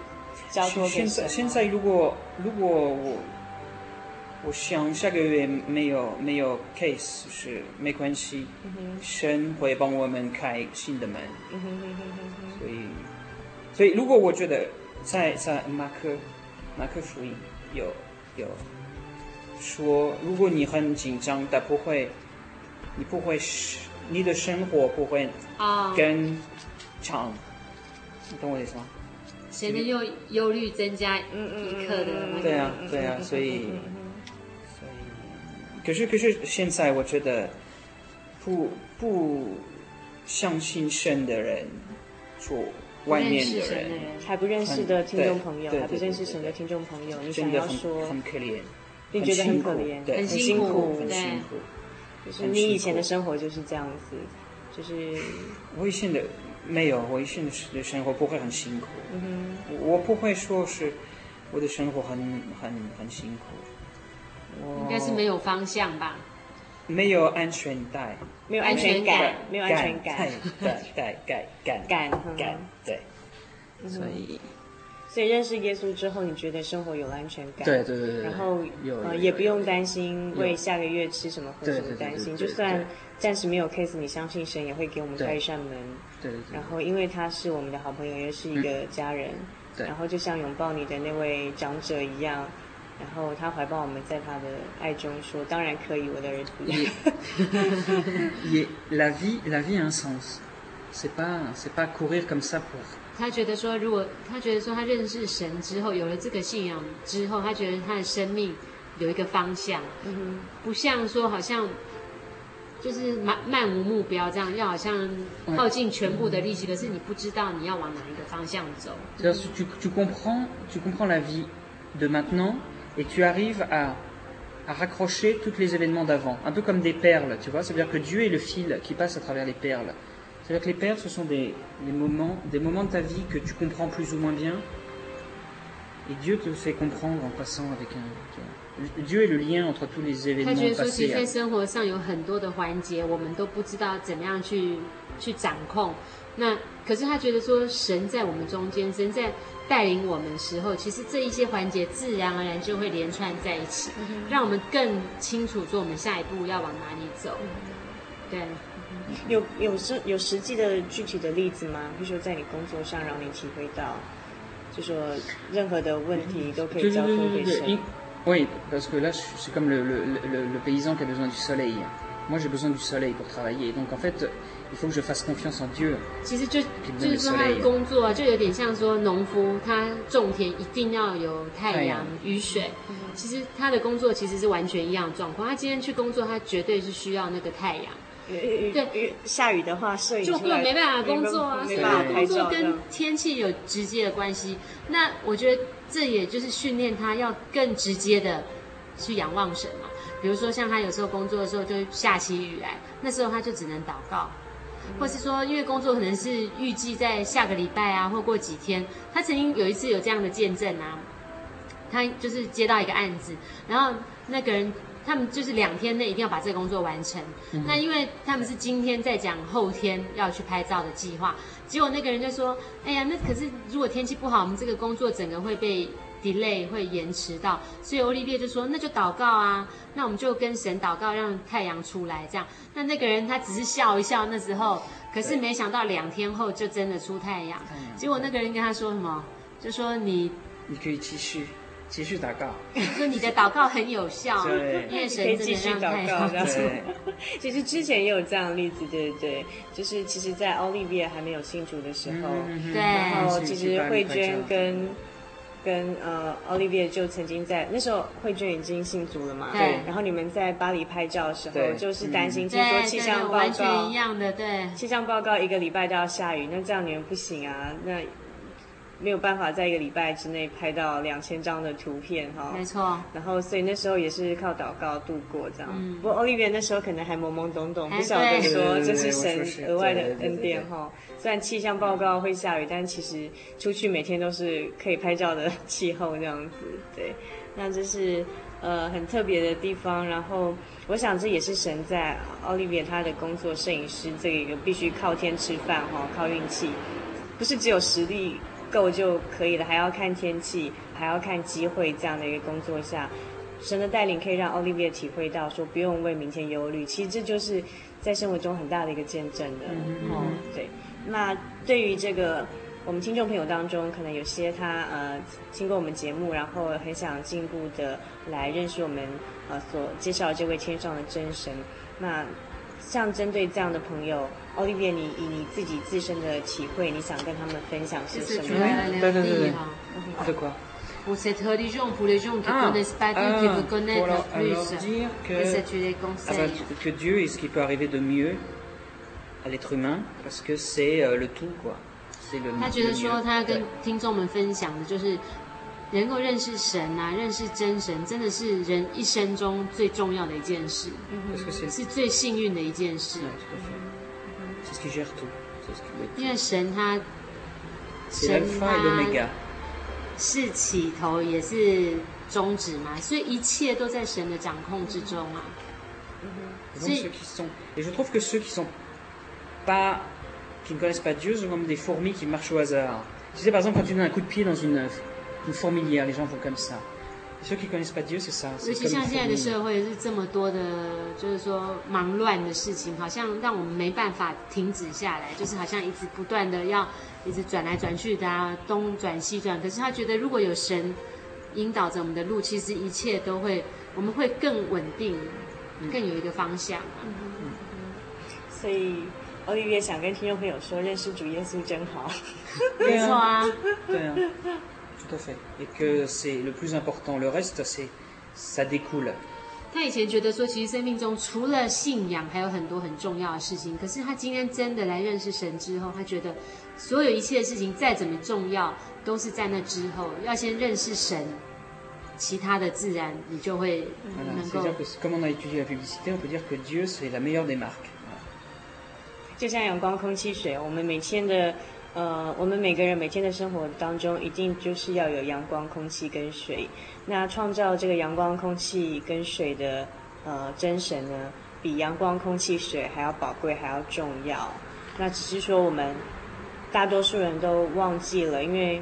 交托给神。现在现在如果如果我我想下个月没有没有 case 是没关系，神会帮我们开新的门。所以所以如果我觉得。在在马克马克福音有有说，如果你很紧张，但不会，你不会是你的生活不会更长，oh. 你懂我意思吗？显得忧忧虑增加一刻的、那个。对啊对啊，所以所以，可是可是现在我觉得不不相信神的人做。外面的人还不认识的听众朋友，还不认识神的听众朋友，你想要说，很可怜，你觉得很可怜，很辛苦，很辛苦，就是你以前的生活就是这样子，就是。我以前的没有，我以前的生活不会很辛苦，嗯哼，我不会说是我的生活很很很辛苦，应。该是没有方向吧。没有安全带，没有安全感，没有安全感，感感感感感感，对，所以。所以认识耶稣之后，你觉得生活有了安全感？对对对对。然后呃也不用担心为下个月吃什么喝什么担心，就算暂时没有 case，你相信神也会给我们开一扇门。对对。然后因为他是我们的好朋友，也是一个家人。对。然后就像拥抱你的那位长者一样，然后他怀抱我们，在他的爱中说：“当然可以，我的儿子。”La vie, la vie a un sens. C'est pas, c'est pas courir comme ça pour. 他觉得说，如果他觉得说他认识神之后，有了这个信仰之后，他觉得他的生命有一个方向，嗯哼，不像说好像就是漫漫无目标这样，要好像耗尽全部的力气，可是你不知道你要往哪一个方向走。Tu tu comprends tu comprends la vie de maintenant et tu arrives à à raccrocher tous les événements d'avant, un peu comme des perles, tu vois. C'est-à-dire que Dieu est le fil qui passe à travers les perles. C'est-à-dire que les perles, ce sont des, des, moments, des moments de ta vie que tu comprends plus ou moins bien. Et Dieu te fait comprendre en passant avec un. Dieu est le lien entre tous les événements 他觉得说，其实在生活上有很多的环节，我们都不知道怎么样去去掌控。 那可是他觉得说，神在我们中间，神在带领我们的时候，其实这一些环节自然而然就会连串在一起，让我们更清楚说我们下一步要往哪里走。对。有有实有实际的具体的例子吗？比如说在你工作上让你体会到，就说任何的问题都可以交托给神。Oui, parce que là, c'est comme le, le, le, le paysan qui a besoin du soleil. Moi, j'ai besoin du soleil pour travailler. Donc, en fait, il faut que je fasse confiance en Dieu. 其实就就是说他的工作就有点像说农夫，他种田一定要有太阳、雨水。其实他的工作其实是完全一样的状况。他今天去工作，他绝对是需要那个太阳。对，下雨的话，摄影就根本没办法工作啊。所以工作跟天气有直接的关系。那我觉得这也就是训练他要更直接的去仰望神嘛。比如说像他有时候工作的时候就下起雨来，那时候他就只能祷告，或是说因为工作可能是预计在下个礼拜啊，或过几天。他曾经有一次有这样的见证啊，他就是接到一个案子，然后那个人。他们就是两天内一定要把这个工作完成。嗯、那因为他们是今天在讲后天要去拍照的计划，结果那个人就说：“哎呀，那可是如果天气不好，我们这个工作整个会被 delay，会延迟到。”所以欧丽列就说：“那就祷告啊，那我们就跟神祷告，让太阳出来。”这样，那那个人他只是笑一笑，那时候，可是没想到两天后就真的出太阳。结果那个人跟他说什么？就说你你可以继续。继续祷告，说你的祷告很有效，对，可以继续祷告。这样子，其实之前也有这样的例子，对对，就是其实，在奥利维亚还没有信主的时候，对，然后其实慧娟跟跟呃奥利维亚就曾经在那时候，慧娟已经信主了嘛，对，然后你们在巴黎拍照的时候，就是担心，听说气象报告完全一样的，对，气象报告一个礼拜都要下雨，那这样你们不行啊，那。没有办法在一个礼拜之内拍到两千张的图片哈，没错。然后所以那时候也是靠祷告度过这样。嗯。不过欧丽维那时候可能还懵懵懂懂，不晓得说这是神额外的恩典哈。虽然气象报告会下雨，但其实出去每天都是可以拍照的气候这样子。对，那这是呃很特别的地方。然后我想这也是神在奥利维他的工作，摄影师这个必须靠天吃饭哈，靠运气，不是只有实力。够就可以了，还要看天气，还要看机会。这样的一个工作下，神的带领可以让 Olivia 体会到说不用为明天忧虑。其实这就是在生活中很大的一个见证的。嗯，哦，对。那对于这个我们听众朋友当中，可能有些他呃经过我们节目，然后很想进一步的来认识我们呃所介绍这位天上的真神。那像针对这样的朋友，奥利维，你以你自己自身的体会，你想跟他们分享是什么？对对对对。对 quoi Pour cette religion, pour les gens qui connaissent pas Dieu, qui veulent connaître plus, qu'est-ce que tu les conseilles? Que Dieu est ce qui peut arriver de mieux à l'être humain, parce que c'est le tout, quoi. C'est le. 他觉得说，他要跟听众们分享的就是。能够认识神啊，认识真神，真的是人一生中最重要的一件事，是最幸运的一件事。因为神他，神他是起头也是终止嘛，所以一切都在神的掌控之中啊。 Et, donc, ceux qui sont... Et je trouve que ceux qui sont pas, qui ne connaissent pas Dieu, sont comme des fourmis qui marchent au hasard. Tu sais, par exemple, quand tu donnes un coup de pied dans une, une fourmilière, les gens font comme ça. 尤其像现在的社会是这么多的，就是说忙乱的事情，好像让我们没办法停止下来，就是好像一直不断的要一直转来转去的啊，东转西转。可是他觉得如果有神引导着我们的路，其实一切都会，我们会更稳定，更有一个方向。嗯嗯。所以。奥利维想跟听众朋友说，认识主耶稣真好。没错啊，对啊他以前觉得说，其实生命中除了信仰，还有很多很重要的事情。可是他今天真的来认识神之后，他觉得所有一切的事情再怎么重要，都是在那之后要先认识神，其他的自然你就会能够。就像阳光、空气、水，我们每天的。呃，我们每个人每天的生活当中，一定就是要有阳光、空气跟水。那创造这个阳光、空气跟水的，呃，真神呢，比阳光、空气、水还要宝贵，还要重要。那只是说我们大多数人都忘记了，因为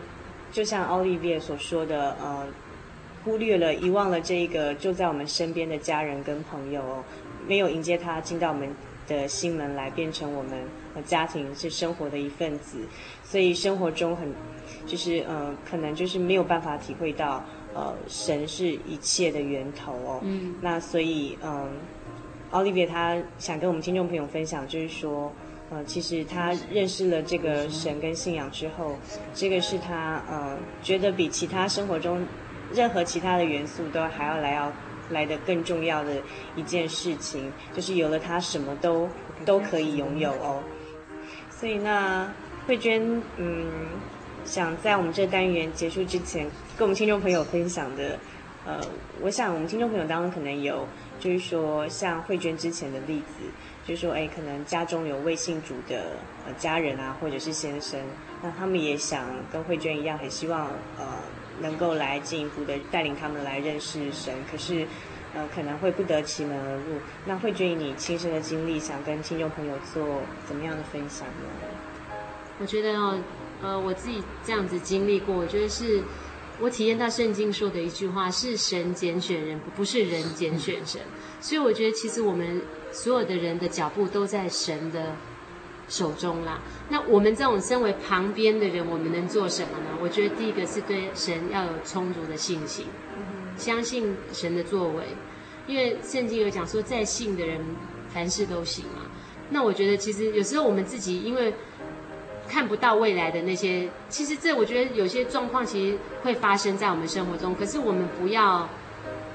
就像奥利维所说的，呃，忽略了、遗忘了这一个就在我们身边的家人跟朋友，没有迎接他进到我们。的心门来变成我们呃家庭是生活的一份子，所以生活中很就是呃可能就是没有办法体会到呃神是一切的源头哦。嗯。那所以嗯，奥利维他想跟我们听众朋友分享，就是说呃其实他认识了这个神跟信仰之后，这个是他呃觉得比其他生活中任何其他的元素都还要来要。来的更重要的一件事情，就是有了它，什么都都可以拥有哦。所以那，慧娟，嗯，想在我们这单元结束之前，跟我们听众朋友分享的，呃，我想我们听众朋友当中可能有，就是说像慧娟之前的例子，就是说，哎，可能家中有未信主的呃家人啊，或者是先生，那他们也想跟慧娟一样，很希望呃。能够来进一步的带领他们来认识神，可是，呃，可能会不得其门而入。那慧娟以你亲身的经历，想跟听众朋友做怎么样的分享呢？我觉得哦，呃，我自己这样子经历过，我觉得是我体验到圣经说的一句话：是神拣选人，不是人拣选神。所以我觉得，其实我们所有的人的脚步都在神的。手中啦，那我们这种身为旁边的人，我们能做什么呢？我觉得第一个是对神要有充足的信心，相信神的作为，因为圣经有讲说，在信的人凡事都行嘛。那我觉得其实有时候我们自己因为看不到未来的那些，其实这我觉得有些状况其实会发生在我们生活中，可是我们不要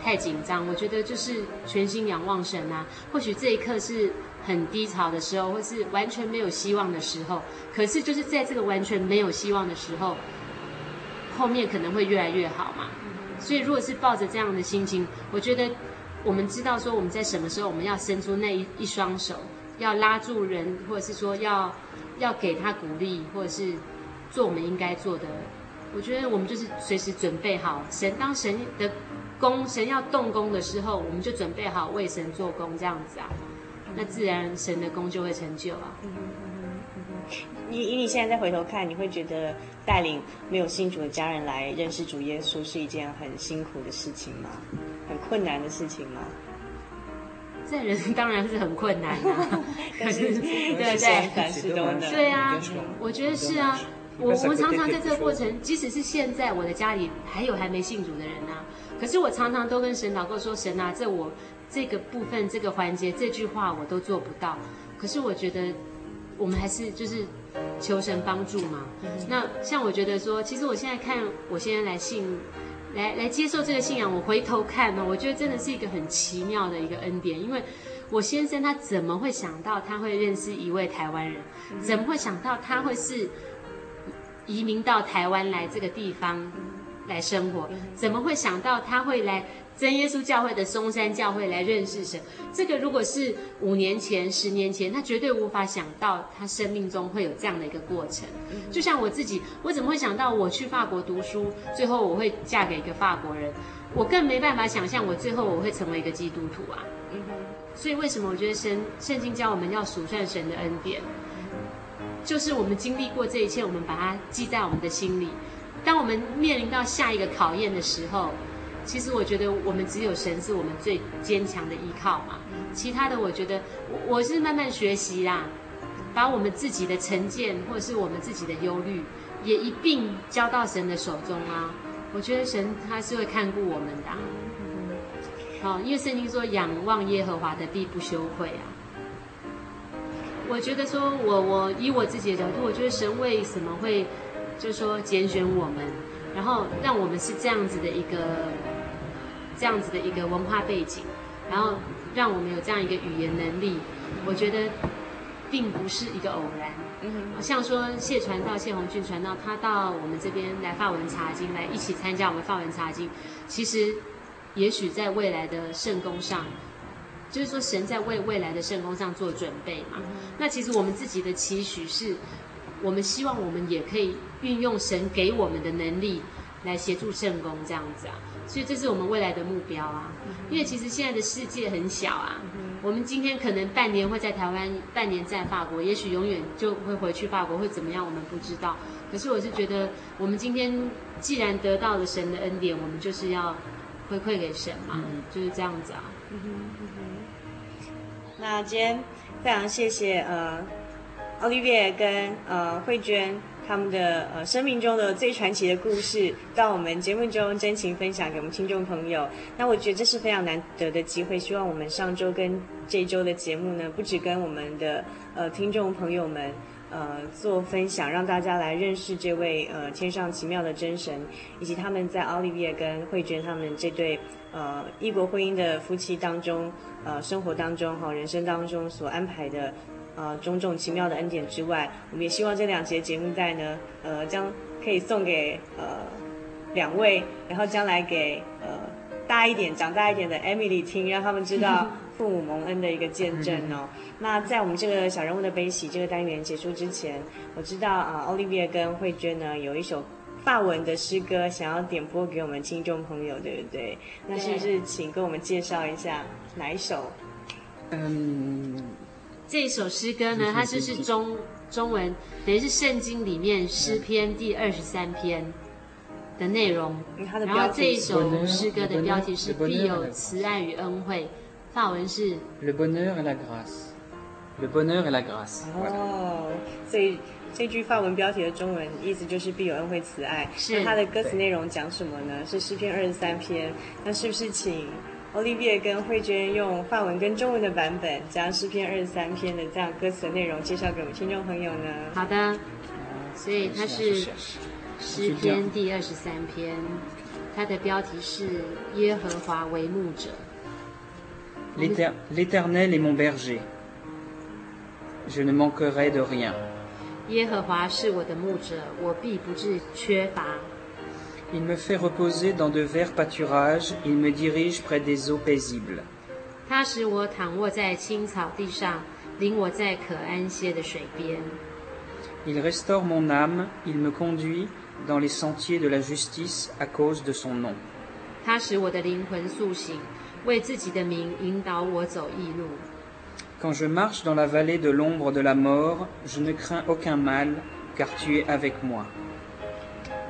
太紧张。我觉得就是全心仰望神啊，或许这一刻是。很低潮的时候，或是完全没有希望的时候，可是就是在这个完全没有希望的时候，后面可能会越来越好嘛。所以，如果是抱着这样的心情，我觉得我们知道说我们在什么时候我们要伸出那一一双手，要拉住人，或者是说要要给他鼓励，或者是做我们应该做的。我觉得我们就是随时准备好，神当神的工，神要动工的时候，我们就准备好为神做工，这样子啊。那自然神的工就会成就啊。你以你现在再回头看，你会觉得带领没有信主的家人来认识主耶稣是一件很辛苦的事情吗？很困难的事情吗？这人当然是很困难啊。可是对对对，凡事都能。对啊，我觉得是啊。我我们常常在这个过程，即使是现在我的家里还有还没信主的人啊，可是我常常都跟神祷告说：神啊，这我。这个部分，这个环节，这句话我都做不到。可是我觉得，我们还是就是求神帮助嘛。那像我觉得说，其实我现在看，我现在来信，来来接受这个信仰，我回头看呢，我觉得真的是一个很奇妙的一个恩典。因为我先生他怎么会想到他会认识一位台湾人？怎么会想到他会是移民到台湾来这个地方来生活？怎么会想到他会来？真耶稣教会的松山教会来认识神，这个如果是五年前、十年前，他绝对无法想到他生命中会有这样的一个过程。就像我自己，我怎么会想到我去法国读书，最后我会嫁给一个法国人？我更没办法想象我最后我会成为一个基督徒啊！所以为什么我觉得神圣经教我们要数算神的恩典，就是我们经历过这一切，我们把它记在我们的心里。当我们面临到下一个考验的时候，其实我觉得我们只有神是我们最坚强的依靠嘛。其他的，我觉得我我是慢慢学习啦，把我们自己的成见或者是我们自己的忧虑，也一并交到神的手中啊。我觉得神他是会看顾我们的啊。好，因为圣经说仰望耶和华的必不羞愧啊。我觉得说我我以我自己的角度，我觉得神为什么会就是说拣选我们，然后让我们是这样子的一个这样子的一个文化背景。然后让我们有这样一个语言能力，我觉得并不是一个偶然。嗯，像说谢传道、谢宏俊传道，他到我们这边来发文查经，来一起参加我们发文查经。其实，也许在未来的圣工上，就是说神在为未来的圣工上做准备嘛。嗯、那其实我们自己的期许是，我们希望我们也可以运用神给我们的能力来协助圣工这样子啊。所以这是我们未来的目标啊，因为其实现在的世界很小啊，我们今天可能半年会在台湾，半年在法国，也许永远就会回去法国，会怎么样我们不知道。可是我是觉得，我们今天既然得到了神的恩典，我们就是要回馈给神嘛，就是这样子啊。那今天非常谢谢呃，奥利维跟呃慧娟。他们的呃生命中的最传奇的故事，到我们节目中真情分享给我们听众朋友。那我觉得这是非常难得的机会。希望我们上周跟这周的节目呢，不止跟我们的呃听众朋友们呃做分享，让大家来认识这位呃天上奇妙的真神，以及他们在奥利维跟慧娟他们这对呃异国婚姻的夫妻当中呃生活当中哈人生当中所安排的。呃，种种奇妙的恩典之外，我们也希望这两节节目带呢，呃，将可以送给呃两位，然后将来给呃大一点、长大一点的 Emily 听，让他们知道 父母蒙恩的一个见证哦。那在我们这个小人物的悲喜这个单元结束之前，我知道啊，呃，Olivia 跟慧娟呢有一首法文的诗歌想要点播给我们听众朋友，对不对？那是不是请跟我们介绍一下哪一首？嗯。这首诗歌呢，它就是中中文，等于是圣经里面诗篇第二十三篇的内容。然后这一首诗歌的标题是“必有慈爱与恩惠”，法文是 “Le bonheur et la grâce”。Le bonheur et la grâce。哦，所以这句法文标题的中文意思就是“必有恩惠慈爱”。是。那它的歌词内容讲什么呢？是诗篇二十三篇。那是不是请？Olivia 跟慧娟用法文跟中文的版本，将诗篇二十三篇的这样歌词的内容介绍给我们听众朋友呢？好的，所以它是诗篇第二十三篇，它的标题是耶和华为牧者。L'Éternel est mon berger, je ne manquerai de rien。耶和华是我的牧者，我必不致缺乏。Il me fait reposer dans de verts pâturages, il me dirige près des eaux paisibles. 他使我躺卧在青草地上，领我在可安歇的水边。Il restaure mon âme, il me conduit dans les sentiers de la justice à cause de son nom. 他使我的灵魂苏醒，为自己的名引导我走义路。Quand je marche dans la vallée de l'ombre de la mort, je ne crains aucun mal, car tu es avec moi.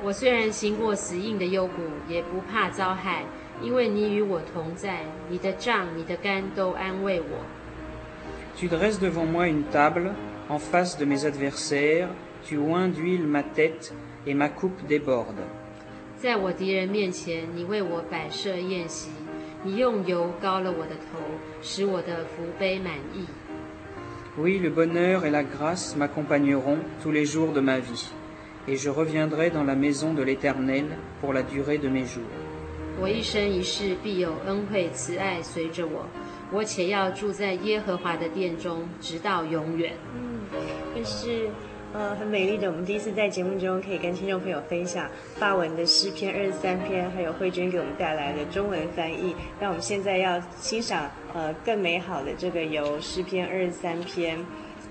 我虽然行过死荫的幽谷，也不怕遭害，因为你与我同在，你的杖、你的竿都安慰我。Tu dresses devant moi une table en face de mes adversaires, tu oins d'huile ma tête et ma coupe déborde。在我敌人面前，你为我摆设宴席，你用油膏了我的头，使我的福杯满溢。Oui, le bonheur et la grâce m'accompagneront tous les jours de ma vie. Et je reviendrai dans la maison de l'Éternel pour la durée de mes jours. 我一生一世必有恩惠慈爱随着我，我且要住在耶和华的殿中，直到永远。嗯，这是呃很美丽的。我们第一次在节目中可以跟听众朋友分享法文的诗篇二十三篇，还有慧娟给我们带来的中文翻译。那我们现在要欣赏呃更美好的这个由诗篇二十三篇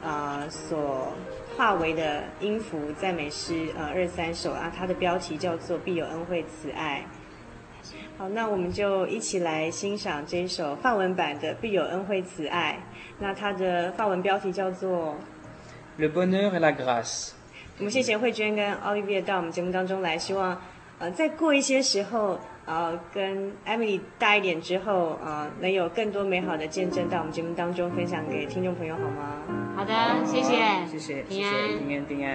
啊、呃、所。化为的音符赞美诗，呃，二三首啊，它的标题叫做“必有恩惠慈爱”。好，那我们就一起来欣赏这一首法文版的《必有恩惠慈爱》。那它的法文标题叫做《Le bonheur et la grâce》。我们谢谢慧娟跟 Olivier 到我们节目当中来，希望呃再过一些时候，呃跟 Emily 大一点之后，呃能有更多美好的见证到我们节目当中分享给听众朋友，好吗？好的，谢谢，谢谢，平安，平安，平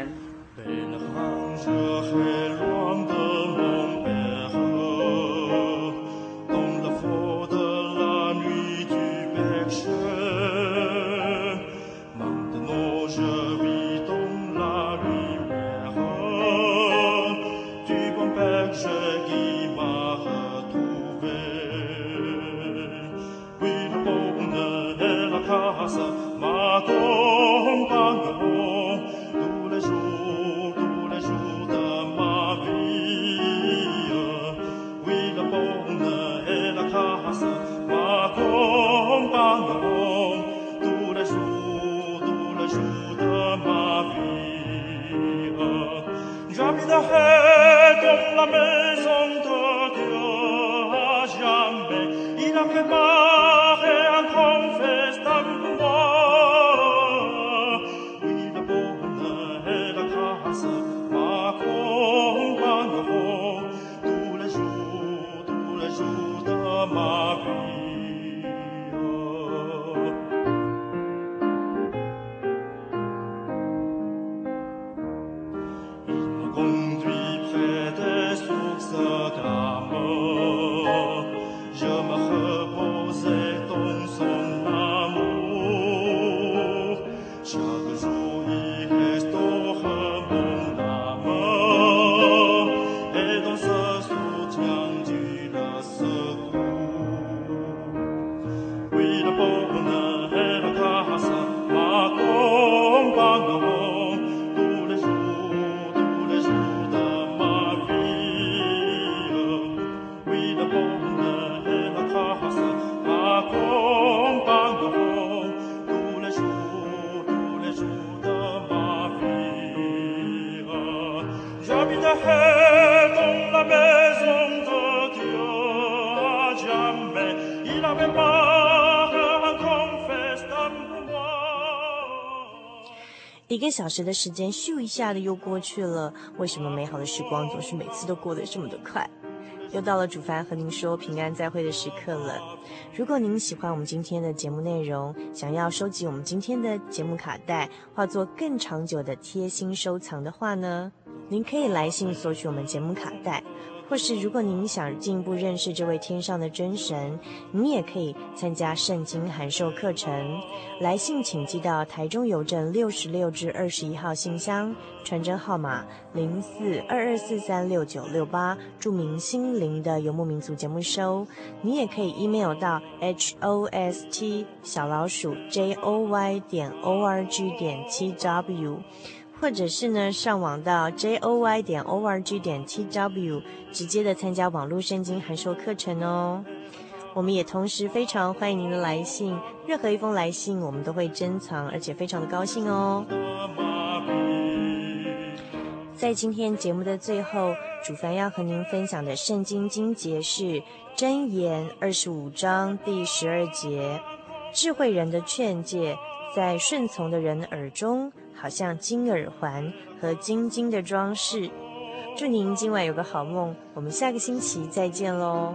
安。la maison de Dieu à jamais. Il a préparé 个小时的时间，咻一下的又过去了。为什么美好的时光总是每次都过得这么的快？又到了主凡和您说平安再会的时刻了。如果您喜欢我们今天的节目内容，想要收集我们今天的节目卡带，化作更长久的贴心收藏的话呢，您可以来信索取我们节目卡带。或是如果您想进一步认识这位天上的真神，你也可以参加圣经函授课程。来信请寄到台中邮政六十六至二十一号信箱，传真号码零四二二四三六九六八，注明心灵的游牧民族节目收。你也可以 email 到 host 小老鼠 joy 点 org 点 tw。或者是呢，上网到 joy 点 org 点 tw，直接的参加网络圣经函授课程哦。我们也同时非常欢迎您的来信，任何一封来信我们都会珍藏，而且非常的高兴哦。在今天节目的最后，主凡要和您分享的圣经经节是箴言二十五章第十二节：智慧人的劝诫，在顺从的人耳中。好像金耳环和金金的装饰。祝您今晚有个好梦，我们下个星期再见喽。